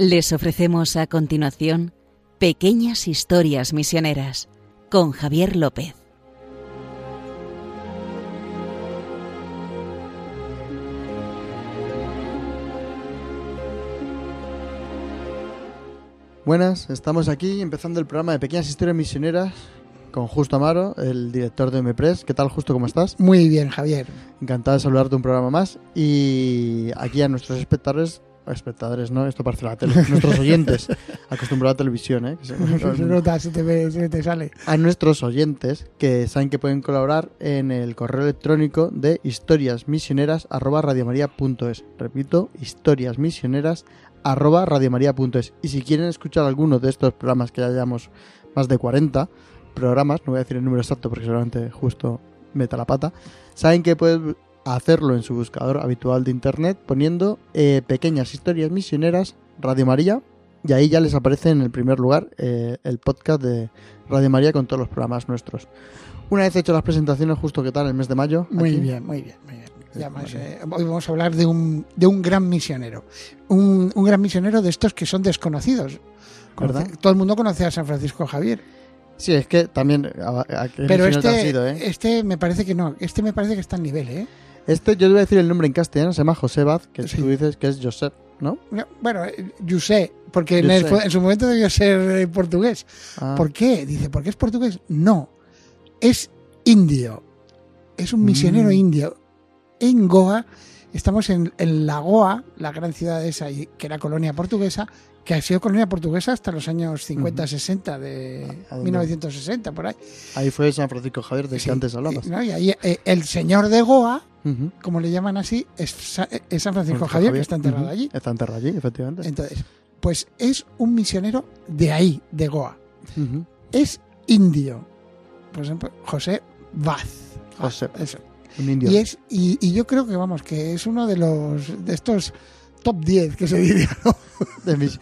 Les ofrecemos a continuación Pequeñas Historias Misioneras con Javier López. Buenas, estamos aquí empezando el programa de Pequeñas Historias Misioneras con Justo Amaro, el director de MPRES. ¿Qué tal, Justo? ¿Cómo estás? Muy bien, Javier. Encantado de saludarte un programa más. Y aquí a nuestros espectadores, espectadores, ¿no? Esto parece la tele. Nuestros oyentes, acostumbrados a televisión, ¿eh? se, nota, se te, ve, se te sale. A nuestros oyentes que saben que pueden colaborar en el correo electrónico de historiasmisioneras.radiomaria.es. Repito, historiasmisioneras.radiomaria.es. Y si quieren escuchar alguno de estos programas que ya llevamos más de 40 programas, no voy a decir el número exacto porque seguramente justo meta la pata, saben que pueden hacerlo en su buscador habitual de internet poniendo eh, pequeñas historias misioneras Radio María y ahí ya les aparece en el primer lugar eh, el podcast de Radio María con todos los programas nuestros. Una vez hecho las presentaciones, justo que tal, el mes de mayo. Muy aquí. bien, muy bien, muy bien. Ya más, eh, hoy vamos a hablar de un, de un gran misionero. Un, un gran misionero de estos que son desconocidos. Todo el mundo conoce a San Francisco Javier. Sí, es que también... A, a- ¿qué Pero este, sido, eh? este me parece que no. Este me parece que está en nivel, ¿eh? Este, yo te voy a decir el nombre en castellano, se llama José Baz, que Sí. tú dices que es Josep, ¿no? No, Bueno, eh, José, porque en, el- José. en su momento debió ser eh, portugués. Ah, ¿Por qué? Dice, ¿por qué es portugués? No, es indio. Es un misionero Mm. indio. En Goa, estamos en, en la Goa, la gran ciudad esa, que era colonia portuguesa, que ha sido colonia portuguesa hasta los años 50-60, de ¿A dónde? 1960, por ahí. Ahí fue San Francisco Javier, de Sí, que antes hablabas. ¿no? Y ahí eh, el señor de Goa, como le llaman así, es, es San Francisco Francisco Javier, que está enterrado allí. Está enterrado allí, efectivamente. Entonces, pues es un misionero de ahí, de Goa. Es indio. Por ejemplo, José Vaz. José, Eso. un indio. Y, es, y, y yo creo que, vamos, que es uno de los de estos top 10 que se diría, ¿no? De mis-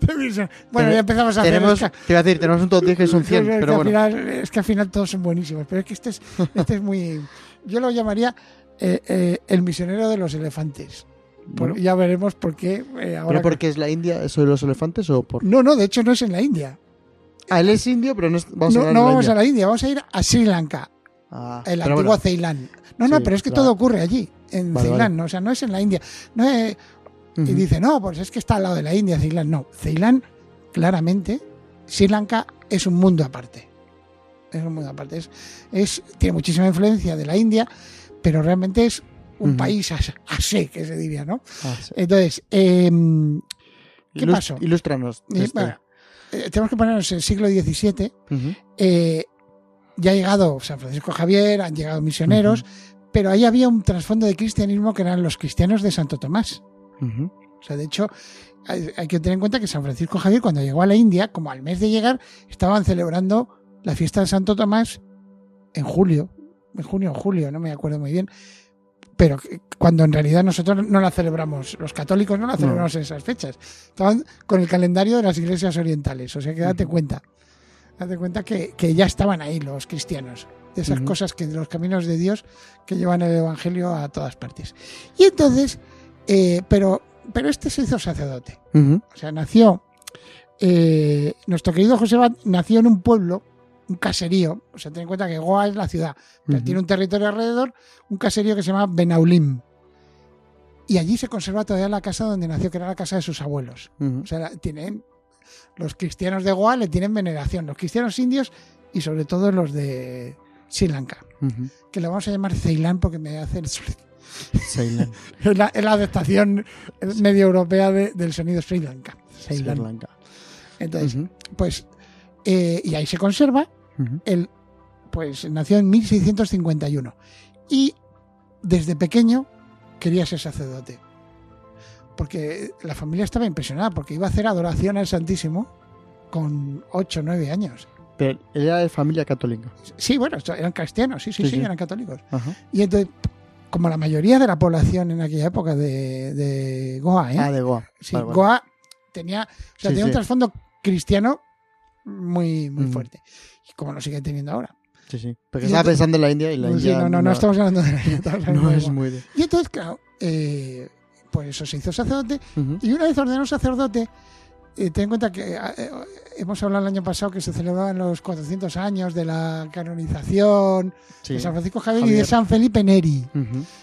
De mis- Bueno, ya empezamos a tenemos, hacer... te iba a decir, tenemos un top 10 que 100, es que pero al bueno. final- es que al final todos son buenísimos. Pero es que este es, este es muy... Yo lo llamaría eh, eh, el misionero de los elefantes. Por- Bueno, ya veremos por qué eh, ahora... ¿Pero porque es la India, eso de los elefantes o por...? No, no, de hecho no es en la India. Ah, él es indio, pero no es- vamos a no hablar no vamos India. a la India, vamos a ir a Sri Lanka. Ah, el pero antiguo bueno, Ceilán. No, no, pero es que claro. todo ocurre allí, en Vale, Ceilán, vale. ¿no? o sea, no es en la India. No es- Y dice, no, pues es que está al lado de la India, Ceilán. No, Ceilán, claramente, Sri Lanka es un mundo aparte. Es un mundo aparte. Es, es, tiene muchísima influencia de la India, pero realmente es un país as- así, que se diría, ¿no? Ah, sí. Entonces, em, ¿qué pasó? Ilústranos. este. bueno, eh, tenemos que ponernos en el siglo XVII. Eh, ya ha llegado San Francisco Javier, han llegado misioneros, pero ahí había un trasfondo de cristianismo que eran los cristianos de Santo Tomás. O sea, de hecho, hay, hay que tener en cuenta que San Francisco Javier, cuando llegó a la India, como al mes de llegar, estaban celebrando la fiesta de Santo Tomás en julio, en junio o julio, no me acuerdo muy bien. Pero cuando en realidad nosotros no la celebramos, los católicos no la celebramos en esas fechas. Estaban con el calendario de las iglesias orientales. O sea que date cuenta. Date cuenta que, que ya estaban ahí los cristianos. De esas cosas que de los caminos de Dios que llevan el evangelio a todas partes. Y entonces, eh, pero, pero este se hizo sacerdote. O sea, nació. eh, nuestro querido José Bat nació en un pueblo, un caserío. O sea, ten en cuenta que Goa es la ciudad, pero tiene un territorio alrededor, un caserío que se llama Benaulim. Y allí se conserva todavía la casa donde nació, que era la casa de sus abuelos. O sea, tienen. Los cristianos de Goa le tienen veneración, los cristianos indios y sobre todo los de Sri Lanka. Que lo vamos a llamar Ceilán porque me hace el Ceilán, es la, es la adaptación medio europea de- del sonido Sri Lanka. Sri Ceilán. Lanka. Entonces, pues, eh, y ahí se conserva. Ujú. Él, pues, nació en 1651. Y desde pequeño quería ser sacerdote. Porque la familia estaba impresionada, porque iba a hacer adoración al Santísimo con 8 o 9 años. Pero era de familia católica. Sí, bueno, eran cristianos, sí, sí, Sí, sí, sí. eran católicos. Ajá. Y entonces, como la mayoría de la población en aquella época de, de Goa, ¿eh? Ah, de Goa. Sí, Vale, vale. Goa tenía, o sea, Sí, tenía un sí. trasfondo cristiano muy, muy Ujú. fuerte. Y como lo sigue teniendo ahora. Sí, sí. Porque estaba pensando en la India y la Sí, India no, no, no estamos hablando de la India, no es muy de... Y entonces, claro, eh, pues eso se hizo sacerdote Ujú. y una vez ordenado sacerdote, ten en cuenta que eh, eh, hemos hablado el año pasado que se celebraban los 400 años de la canonización Sí. de San Francisco Javier, y de. San Felipe Neri.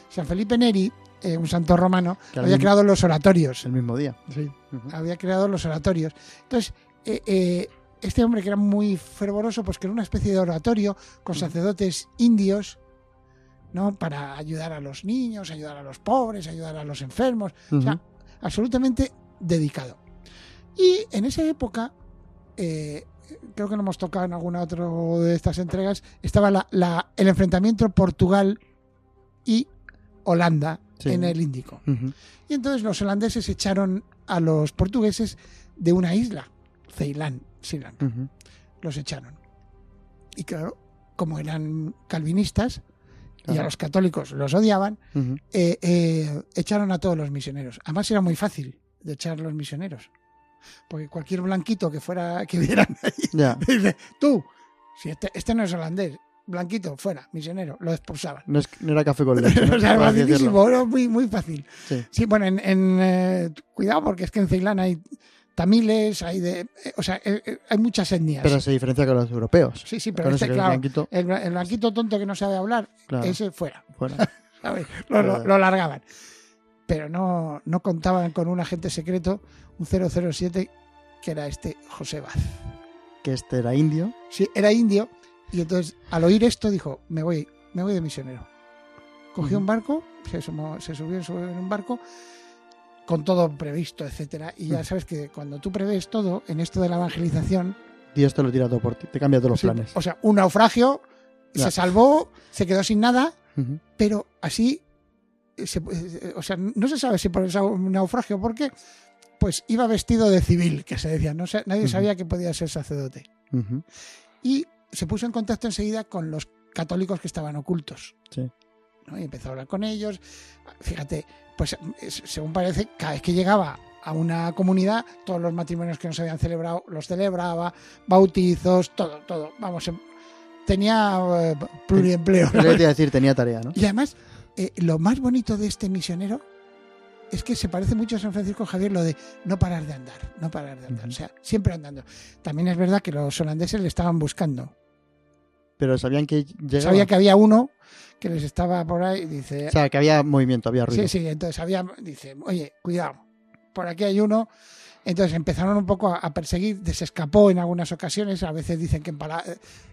San Felipe Neri, eh, un santo romano, Que había mismo- creado los oratorios. El mismo día. Sí. Había creado los oratorios. Entonces, eh, eh, este hombre que era muy fervoroso, pues creó una especie de oratorio con sacerdotes indios, ¿no? Para ayudar a los niños, ayudar a los pobres, ayudar a los enfermos. O sea, absolutamente dedicado. Y en esa época, eh, creo que lo hemos tocado en alguna otra de estas entregas, estaba la- la- el enfrentamiento Portugal y Holanda Sí. en el Índico. Y entonces los holandeses echaron a los portugueses de una isla, Ceilán, Ceilán. Los echaron. Y claro, como eran calvinistas y a los católicos los odiaban, eh, eh, echaron a todos los misioneros. Además era muy fácil de echar los misioneros. Porque cualquier blanquito que fuera, que vieran ahí, dice, tú, si este, este no es holandés, blanquito, fuera, misionero, lo expulsaban. No, es- no era café con leche. ¿no? o sea, facilísimo, era muy, muy fácil. Sí. Sí, bueno, en, en, eh, cuidado porque es que en Ceilán hay tamiles, hay de, eh, o sea, eh, hay muchas etnias. Pero se diferencia con los europeos. sí, sí, pero este, claro, blanquito, el, bla- el blanquito tonto que no sabe hablar, claro, ese fuera, fuera. Lo, lo largaban. Pero no, no contaban con un agente secreto, un 007, que era este José Baz. Que este era indio. Sí, era indio, y entonces al oír esto dijo, me voy, me voy de misionero. Cogió un barco, se, sumó- se subió en un barco con todo previsto, etcétera. Y ya Ujú. sabes que cuando tú prevés todo en esto de la evangelización, Dios te lo tira todo por ti. Te cambia todos los sí, planes. o sea, un naufragio, se salvó, se quedó sin nada, pero así, se- eh, o sea, no se sabe si por ese naufragio, ¿por qué? Pues iba vestido de civil, que se decía, no sé, nadie sabía que podía ser sacerdote. Y se puso en contacto enseguida con los católicos que estaban ocultos. Sí. ¿no? Y empezó a hablar con ellos. Fíjate, pues es- según parece, cada vez que llegaba a una comunidad, todos los matrimonios que no se habían celebrado los celebraba, bautizos, todo, todo. Vamos, em- tenía eh, pluriempleo. Que te iba a decir, tenía tarea, ¿no? Y además, eh, lo más bonito de este misionero es que se parece mucho a San Francisco Javier lo de no parar de andar, no parar de andar, o sea, siempre andando. También es verdad que los holandeses le estaban buscando. Pero sabían que llegaba. Sabía que había uno que les estaba por ahí y dice, O sea, que había movimiento, había ruido. sí, sí, entonces había, dice, oye, cuidado, por aquí hay uno. Entonces empezaron un poco a, perseguir, se escapó en algunas ocasiones, a veces dicen que en pala-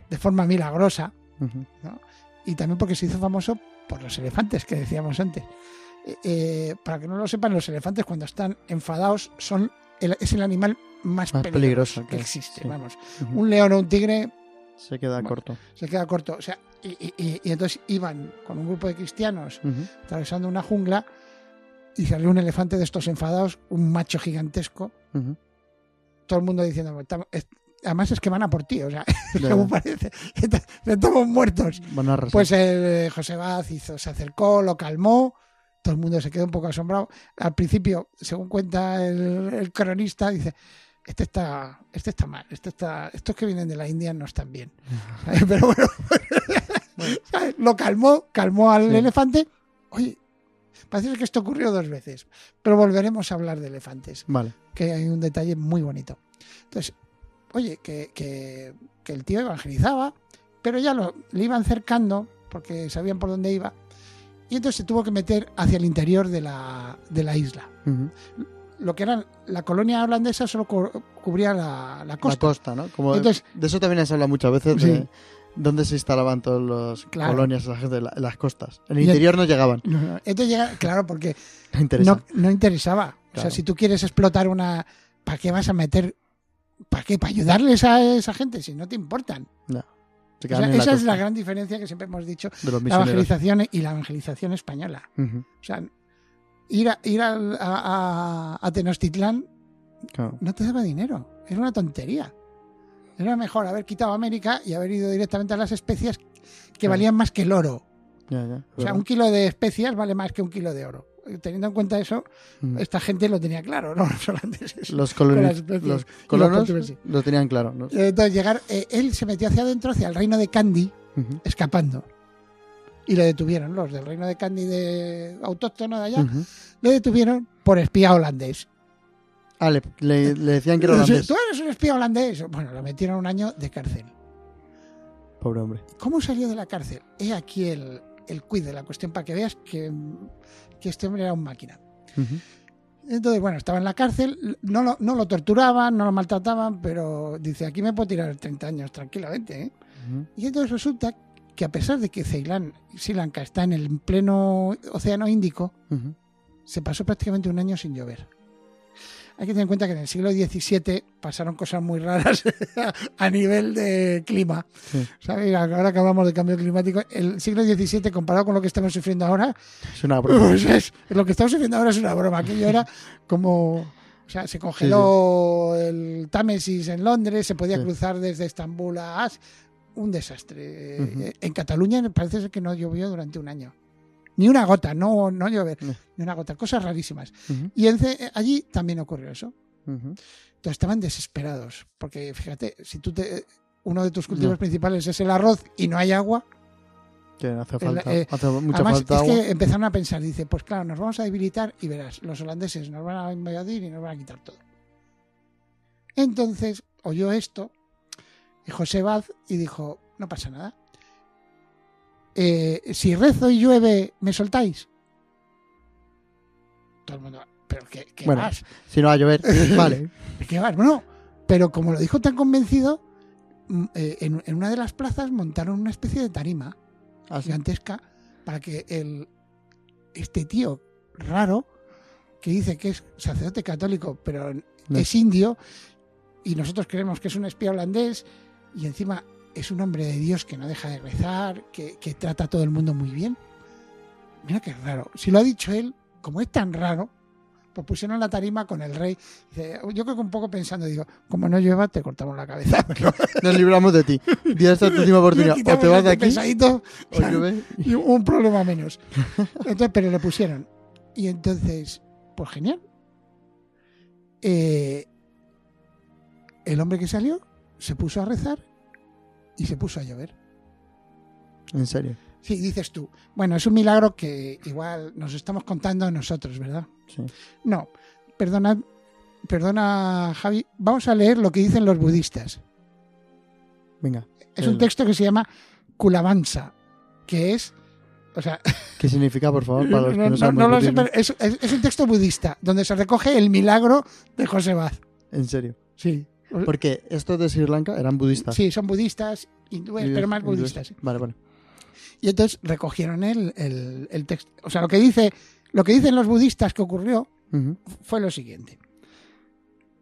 de forma milagrosa, y también porque se hizo famoso por los elefantes que decíamos antes. Eh, eh, para que no lo sepan, los elefantes cuando están enfadados son el- es el animal más, Más peligroso, peligroso que existe. sí. Vamos, un león o un tigre Se queda Bueno. corto. se queda corto. O sea, y, y- y- y entonces iban con un grupo de cristianos atravesando una jungla y salió un elefante de estos enfadados, un macho gigantesco, todo el mundo diciendo, "Estamos- es- además es que van a por ti, o sea, según parece, estamos muertos. Pues el eh, José hizo, se acercó, lo calmó, todo el mundo se quedó un poco asombrado. Al principio, según cuenta el, el cronista, dice, este está, este está mal, este está, estos que vienen de la India no están bien. Pero bueno, lo calmó, calmó al Sí. elefante. Oye, parece que esto ocurrió dos veces, pero volveremos a hablar de elefantes Vale. que hay un detalle muy bonito. Entonces, oye, que, que- que el tío evangelizaba, pero ya lo, le iban cercando porque sabían por dónde iba. Y entonces se tuvo que meter hacia el interior de la, de la isla. Lo que era la colonia holandesa solo cu- cubría la, la La costa. costa, ¿no? Como Entonces- de eso también se habla muchas veces Sí. de dónde se instalaban todos los Claro. colonias la- las costas. En el interior no llegaban. Entonces llega, claro, porque No interesa. no, no interesaba. O sea, si tú quieres explotar una... ¿Para qué vas a meter? ¿Para qué? ¿Para ayudarles a esa gente si no te importan? No. Se O quedan sea, en la esa es la gran diferencia que siempre hemos dicho de los la evangelización y la evangelización española. O sea, ir a, ir al- a, a- a Tenochtitlán Claro. no te daba dinero. Era una tontería. Era mejor haber quitado América y haber ido directamente a las especias que Claro. valían más que el oro. Ya, ya, O sea, un kilo de especias vale más que un kilo de oro. Teniendo en cuenta eso, Ujú. esta gente lo tenía claro, ¿no? Los holandeses. Los, con coloni- las especies. los colonos portugueses. lo tenían claro. ¿no? Entonces, llegar, eh, él se metió hacia adentro, hacia el reino de Kandy, Ujú. escapando. y le detuvieron, los del reino de Candy de autóctono de allá, Ujú. le detuvieron por espía holandés. Ah, le, le- le decían que era holandés. Tú eres un espía holandés. Bueno, lo metieron un año de cárcel. Pobre hombre. ¿Cómo salió de la cárcel? He aquí el, el quid de la cuestión para que veas que, que este hombre era un máquina. Entonces, bueno, estaba en la cárcel, no lo, no lo torturaban, no lo maltrataban, pero dice, aquí me puedo tirar 30 años tranquilamente. ¿eh? Y entonces resulta que a pesar de que Ceilán, Sri Lanka está en el pleno océano Índico, se pasó prácticamente un año sin llover. Hay que tener en cuenta que en el siglo XVII pasaron cosas muy raras a nivel de clima. Sí. ¿Sabes? Ahora que hablamos de cambio climático, el siglo XVII comparado con lo que estamos sufriendo ahora, Es una broma. pues es, lo que estamos sufriendo ahora es una broma. Aquello era como. O sea, se congeló el Támesis en Londres, se podía cruzar desde Estambul a As. Un desastre. En Cataluña parece ser que no llovió durante un año. Ni una gota, no, no llover, No. ni una gota. Cosas rarísimas. Y en Ce- allí también ocurrió eso. Entonces estaban desesperados. Porque fíjate, si tú te. Uno de tus cultivos No. principales es el arroz y no hay agua, Que hace falta, eh, hace mucha Además, falta es agua. que empezaron a pensar, dice, pues claro, nos vamos a debilitar y verás, los holandeses nos van a invadir y nos van a quitar todo. Entonces oyó esto y José Baz y dijo, no pasa nada. Eh, si rezo y llueve, ¿me soltáis? Todo el mundo, pero ¿qué, qué Bueno. vas? Si no va a llover, vale. ¿Qué vas? Bueno, pero como lo dijo tan convencido, mm, eh, en, en una de las plazas montaron una especie de tarima Así. gigantesca para que el este tío raro que dice que es sacerdote católico pero No. es indio y nosotros creemos que es un espía holandés y encima es un hombre de Dios que no deja de rezar, que, que trata a todo el mundo muy bien. Mira qué raro. Si lo ha dicho él, como es tan raro, pues pusieron la tarima con el rey. Yo creo que un poco pensando, digo, como no llueva, te cortamos la cabeza. Nos libramos de ti. Y esta es tu última oportunidad. O te vas de aquí pesadito, o y un problema menos. Entonces, pero le pusieron. Y entonces, pues genial. Eh, el hombre que salió se puso a rezar y se puso a llover. En serio. Sí, dices tú. Bueno, es un milagro que igual nos estamos contando nosotros, ¿verdad? Sí. No, perdona, perdona Javi. Vamos a leer lo que dicen los budistas. Venga. Es un El- texto que se llama Kulavansa, que es, o sea, ¿Qué significa, por favor, para los que no, no, saben no lo sé, pero es, es- es un texto budista donde se recoge el milagro de José Baz. En serio. Sí. Porque estos de Sri Lanka eran budistas. Sí, son budistas, hindúes, pero más budistas. Vale, vale. Y entonces recogieron el, el, el texto. O sea, lo que dice, lo que dicen los budistas que ocurrió fue lo siguiente.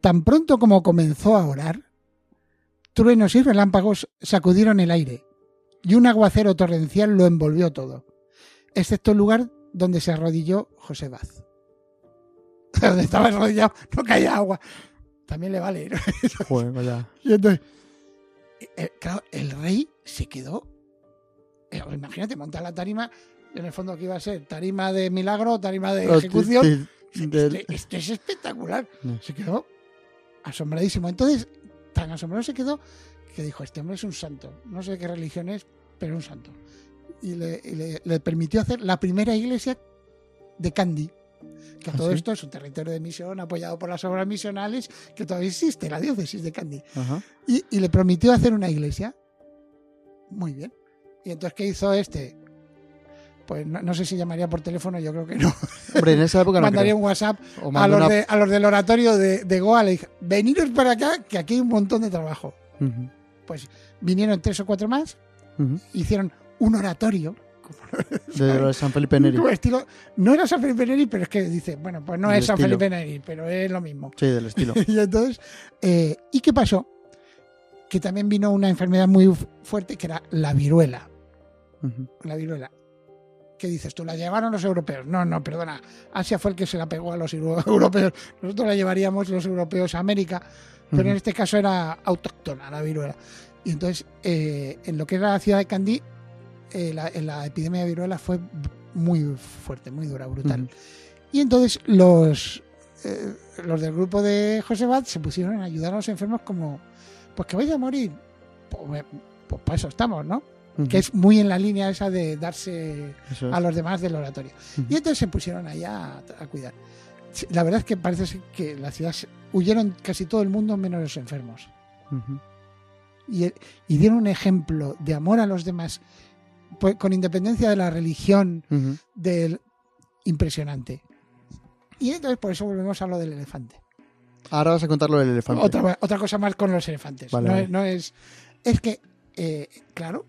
Tan pronto como comenzó a orar, truenos y relámpagos sacudieron el aire y un aguacero torrencial lo envolvió todo, excepto el lugar donde se arrodilló José Baz. donde estaba arrodillado no caía agua. También le vale. ¿no? Joder, vaya. Y entonces, eh, claro, el rey se quedó. eh, imagínate, montar la tarima, en el fondo que iba a ser tarima de milagro, tarima de ejecución. Sí, del- Este, este es espectacular. No. Se quedó asombradísimo. Entonces, tan asombrado se quedó que dijo, este hombre es un santo. No sé qué religión es, pero un santo. Y le, y le- le permitió hacer la primera iglesia de Kandy. Que ¿Ah, todo sí? esto es un territorio de misión apoyado por las obras misionales que todavía existe, la diócesis de Kandy. Ajá. Y, y le prometió hacer una iglesia. Muy bien. ¿Y entonces qué hizo este? Pues no, no sé si llamaría por teléfono, yo creo que no. Hombre, en esa época no Mandaría creo. un WhatsApp O a los, una- de- a los del oratorio de, de Goa. Le dije, veniros para acá, que aquí hay un montón de trabajo. Pues vinieron tres o cuatro más, hicieron un oratorio. De San Felipe Neri. estilo, no era San Felipe Neri, pero es que dice, bueno, pues no Del es San estilo. Felipe Neri, pero es lo mismo. Sí, del estilo. y entonces, eh, ¿y qué pasó? Que también vino una enfermedad muy fu- fuerte que era la viruela. La viruela. ¿Qué dices tú? ¿La llevaron los europeos? No, no, perdona. Asia fue el que se la pegó a los euro- europeos. Nosotros la llevaríamos los europeos a América, pero en este caso era autóctona la viruela. Y entonces, eh, en lo que era la ciudad de Candí, eh, la, la epidemia de viruela fue muy fuerte, muy dura, brutal. Ujú. Y entonces los, eh, los del grupo de José Bad se pusieron a ayudar a los enfermos como, pues que vais a morir. Pues, eh, pues para eso estamos, ¿no? Que es muy en la línea esa de darse es. a los demás del oratorio. Ujú. Y entonces se pusieron allá a, a cuidar. La verdad es que parece que la ciudad huyeron casi todo el mundo menos los enfermos. Ujú. Y, y dieron un ejemplo de amor a los demás, pues, con independencia de la religión, del impresionante. Y entonces por eso volvemos a lo del elefante. Ahora vas a contar lo del elefante. Otra, otra cosa más con los elefantes. Vale, no, vale. Es, no es. Es que, eh, claro,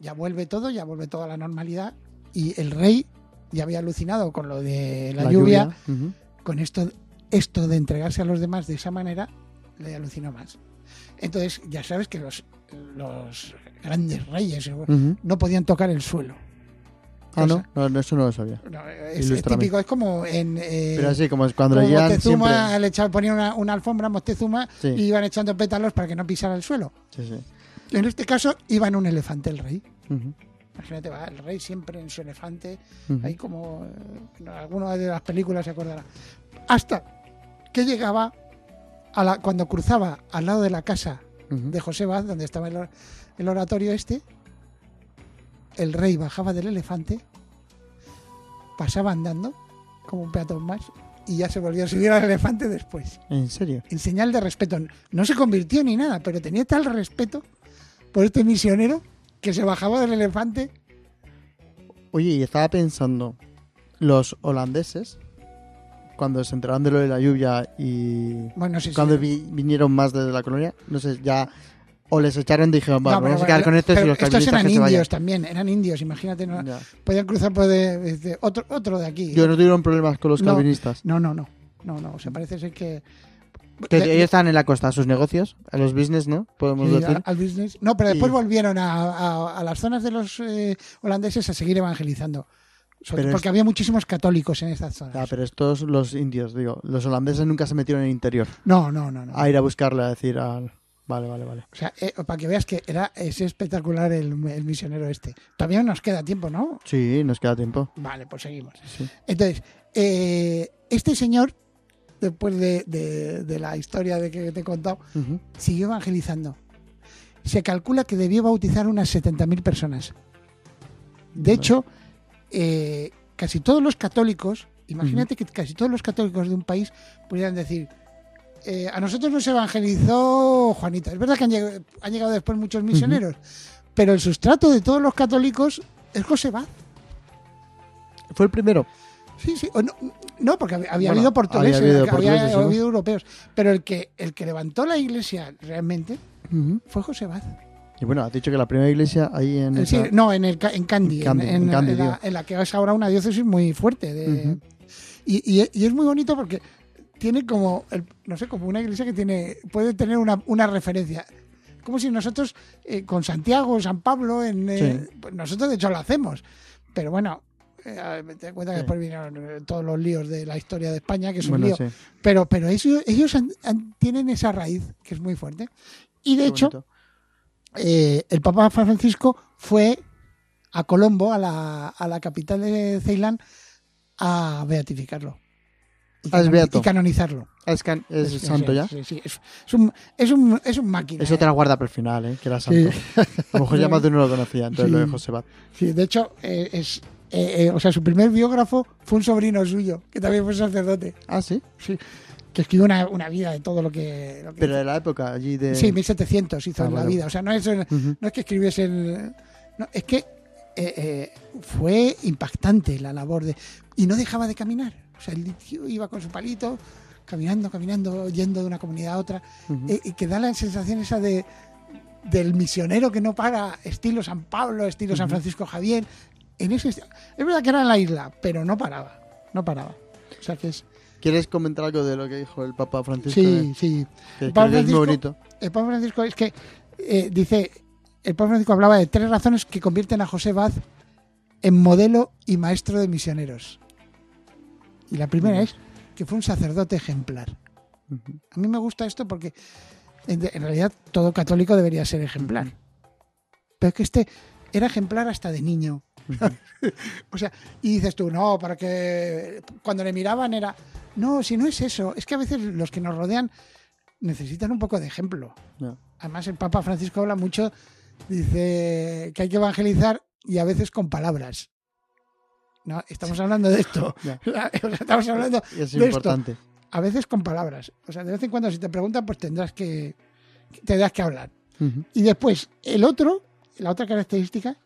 ya vuelve todo, ya vuelve toda la normalidad. Y el rey ya había alucinado con lo de la, lluvia. Con esto, esto de entregarse a los demás de esa manera, le alucinó más. Entonces, ya sabes que los, los grandes reyes no podían tocar el suelo. Ah, no? Eso no lo sabía. No, es, típico, es como en. eh, Pero así, como cuando como Moctezuma siempre... le echaban- ponían una, una alfombra Moctezuma Sí. y iban echando pétalos para que no pisara el suelo. Sí, sí. En este caso iba en un elefante el rey. Imagínate, va el rey siempre en su elefante, Ujú. ahí como eh, en alguna de las películas se acordará. Hasta que llegaba a la, cuando cruzaba al lado de la casa De José Baz, donde estaba el, or- el oratorio este, el rey bajaba del elefante, pasaba andando como un peatón más y ya se volvió a subir al elefante después. ¿En serio? En señal de respeto. No se convirtió ni nada, pero tenía tal respeto por este misionero que se bajaba del elefante. Oye, y estaba pensando, los holandeses, cuando se enteraron de lo de la lluvia y Bueno, cuando vi- vinieron más desde la colonia, no sé, ya o les echaron y dijeron, No, vamos, a quedar con estos y los estos eran que indios también, eran indios, imagínate, no, Ya. podían cruzar por de, de- otro, otro de aquí. Yo no tuvieron problemas con los No. calvinistas. No, no, no, no, no, o sea, parece ser que... Ellos estaban en la costa, a sus negocios, a los business, ¿no? Podemos Sí, decir. al business. No, pero después Y- volvieron a, a- a las zonas de los eh, holandeses a seguir evangelizando. Sobre Pero todo porque es- había muchísimos católicos en estas zonas. Ya, pero estos, los indios, digo, los holandeses nunca se metieron en el interior No, no, no. no. a ir a buscarle, a decir al... Vale, vale, vale. O sea, eh, para que veas que era es espectacular el, el misionero este. Todavía nos queda tiempo, ¿no? Sí, nos queda tiempo. Vale, pues seguimos. Sí. Entonces, eh, este señor, después de, de- de la historia de que te he contado, siguió evangelizando. Se calcula que debió bautizar unas 70.000 personas. De hecho, eh, casi todos los católicos, imagínate que casi todos los católicos de un país pudieran decir, eh, a nosotros nos evangelizó Juanita. Es verdad que han llegado, han llegado después muchos misioneros, pero el sustrato de todos los católicos es José Baz. Fue el primero. Sí, sí. O no, no, porque había, había Bueno, habido portugueses, había habido había, había portugueses, ¿no? habido europeos, pero el que, el que levantó la iglesia realmente fue José Baz. Y bueno, has dicho que la primera iglesia ahí en... Eh, sí, esa- no, en, el, en Candy, En Candy, en, Candy, la, digo. en la que es ahora una diócesis muy fuerte. de- y, y- y es muy bonito porque tiene como, el- no sé, como una iglesia que tiene puede tener una, una referencia. Como si nosotros, eh, con Santiago, San Pablo, en, eh, pues nosotros de hecho lo hacemos. Pero bueno, eh, te cuenta que Sí. después vinieron todos los líos de la historia de España, que es un Bueno, lío. sí. Pero, pero ellos, ellos han- han- tienen esa raíz que es muy fuerte. Y de Qué hecho, bonito. Eh, el Papa Francisco fue a Colombo, a la, a la capital de Ceilán, a beatificarlo. Y, Ah, beato. y canonizarlo. Es, can- es santo sí, ya. Sí, sí, Es, es un, es, un, es un máquina. Eso te ¿eh? la guarda para el final, ¿eh? Que era santo. A lo mejor ya más de uno lo conocía, entonces lo de José. Sí, de hecho, eh, es, eh, eh, o sea, su primer biógrafo fue un sobrino suyo, que también fue sacerdote. Ah, sí. Sí, que escribió una, una vida de todo lo que. lo que Pero de la época allí de... Sí, 1700 hizo Ah, la vida. O sea, no es, no es que escribiese el. No, es que eh, eh, fue impactante la labor de. Y no dejaba de caminar. O sea, el tío iba con su palito, caminando, caminando, yendo de una comunidad a otra. Eh, y que da la sensación esa de del misionero que no para, estilo San Pablo, estilo San. Francisco Javier. En ese, es verdad que era en la isla, pero no paraba. No paraba. O sea que es. ¿Quieres comentar algo de lo que dijo el Papa Francisco? Sí, sí. Que, El que Papa es muy Francisco- bonito. El Papa Francisco es que eh, dice, el Papa Francisco hablaba de tres razones que convierten a José Baz en modelo y maestro de misioneros. Y la primera es que fue un sacerdote ejemplar. A mí me gusta esto porque en, en realidad todo católico debería ser ejemplar. Pero es que este era ejemplar hasta de niño. o sea, y dices tú, no, para que cuando le miraban era, no, si no es eso, es que a veces los que nos rodean necesitan un poco de ejemplo. Además, el Papa Francisco habla mucho Dice que hay que evangelizar y a veces con palabras. No, estamos hablando de esto. Estamos hablando es de importante. esto. A veces con palabras. O sea, de vez en cuando si te preguntan, pues tendrás que tendrás que hablar. Y después, el otro, la otra característica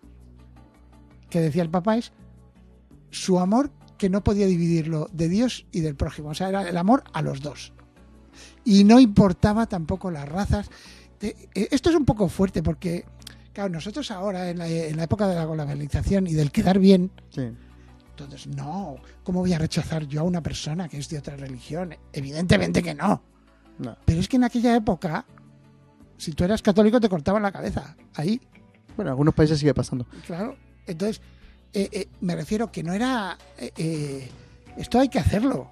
que decía el papá es su amor que no podía dividirlo de Dios y del prójimo. O sea, era el amor a los dos. Y no importaba tampoco las razas. Te- eh, Esto es un poco fuerte porque, claro, nosotros ahora, en la, en la época de la globalización y del quedar bien, Sí. entonces, no, ¿cómo voy a rechazar yo a una persona que es de otra religión? Evidentemente que no. No. Pero es que en aquella época, si tú eras católico, te cortaban la cabeza. Ahí, Bueno, en algunos países sigue pasando. claro. Entonces, eh, eh, me refiero que no era. eh, eh, esto hay que hacerlo.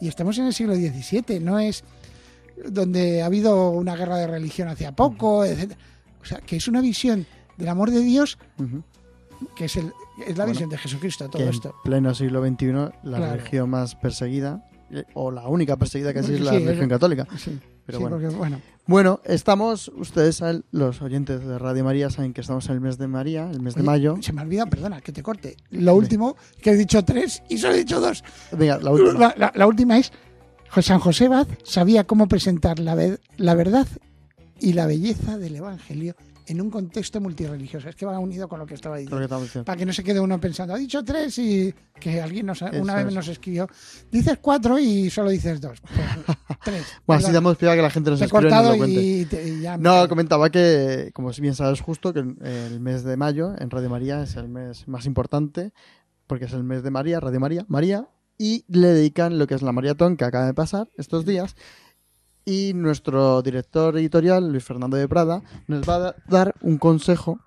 Y estamos en el siglo XVII, no es donde ha habido una guerra de religión hace poco, etc. O sea, que es una visión del amor de Dios, que es, el, es la Bueno, visión de Jesucristo, todo que esto. en pleno siglo XXI la Claro. religión más perseguida o la única perseguida que existe es la Sí, religión católica. Sí, Pero sí, bueno. porque, bueno, Bueno, estamos, ustedes saben, los oyentes de Radio María saben que estamos en el mes de María, el mes de mayo. Se me ha olvidado, perdona, que te corte. Lo último, que he dicho tres y solo he dicho dos. Venga, la última. La, la- la última es, San José Baz sabía cómo presentar la, la verdad y la belleza del Evangelio en un contexto multirreligioso. Es que va unido con lo que estaba diciendo. que. Para que no se quede uno pensando, ha dicho tres y que alguien nos, Eso una vez es. nos escribió, dices cuatro y solo dices dos. Pues, tres. Bueno, así damos pie a que la gente nos te he escriba y nos cortado lo cuente. y, te- y ya. No, comentaba que, como bien sabes justo, que el- el mes de mayo en Radio María es el mes más importante, porque es el mes de María, Radio María, María, y le dedican lo que es la maratón que acaba de pasar estos días. Y nuestro director editorial, Luis Fernando de Prada, nos va a da- dar un consejo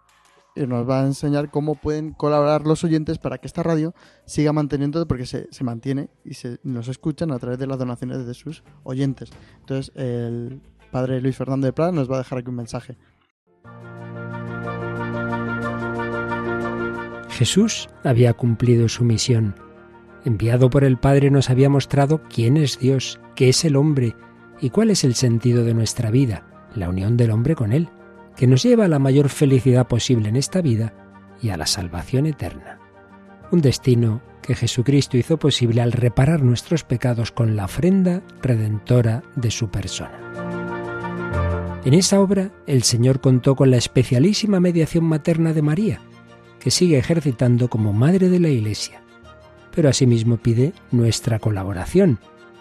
y nos va a enseñar cómo pueden colaborar los oyentes para que esta radio siga manteniendo, porque se, se mantiene y se nos escuchan a través de las donaciones de sus oyentes. Entonces, el padre Luis Fernando de Prada nos va a dejar aquí un mensaje. Jesús había cumplido su misión. Enviado por el Padre nos había mostrado quién es Dios, qué es el hombre y cuál es el sentido de nuestra vida, la unión del hombre con Él, que nos lleva a la mayor felicidad posible en esta vida y a la salvación eterna. Un destino que Jesucristo hizo posible al reparar nuestros pecados con la ofrenda redentora de su persona. En esa obra el Señor contó con la especialísima mediación materna de María, que sigue ejercitando como Madre de la Iglesia. Pero asimismo pide nuestra colaboración.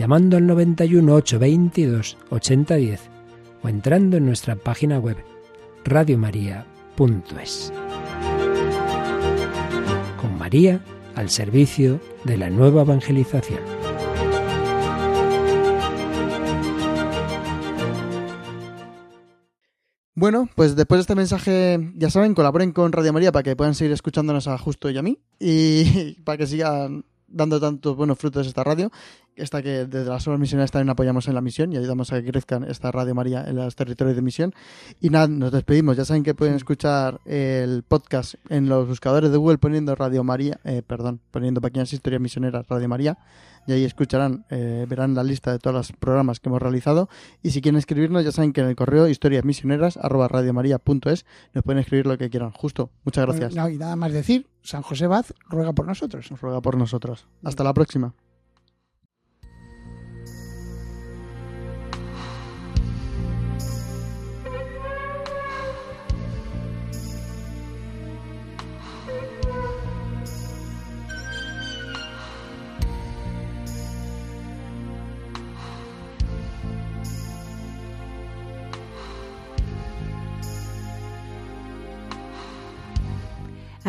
llamando al 91 822 8010 o entrando en nuestra página web radiomaria.es. Con María al servicio de la nueva evangelización. Bueno, pues después de este mensaje, ya saben, colaboren con Radio María para que puedan seguir escuchándonos a Justo y a mí y para que sigan dando tantos buenos frutos esta radio, esta que desde las obras misioneras también apoyamos en la misión y ayudamos a que crezcan esta Radio María en los territorios de misión. Y nada, nos despedimos. Ya saben que pueden escuchar el podcast en los buscadores de Google poniendo Radio María, eh, perdón, poniendo Pequeñas Historias Misioneras Radio María y ahí escucharán, eh, verán la lista de todos los programas que hemos realizado. Y si quieren escribirnos, ya saben que en el correo historiasmisioneras arroba radiomaria.es nos pueden escribir lo que quieran. Justo, muchas gracias. No, y nada más decir, San José Baz ruega por nosotros. Nos ruega por nosotros. Hasta la próxima.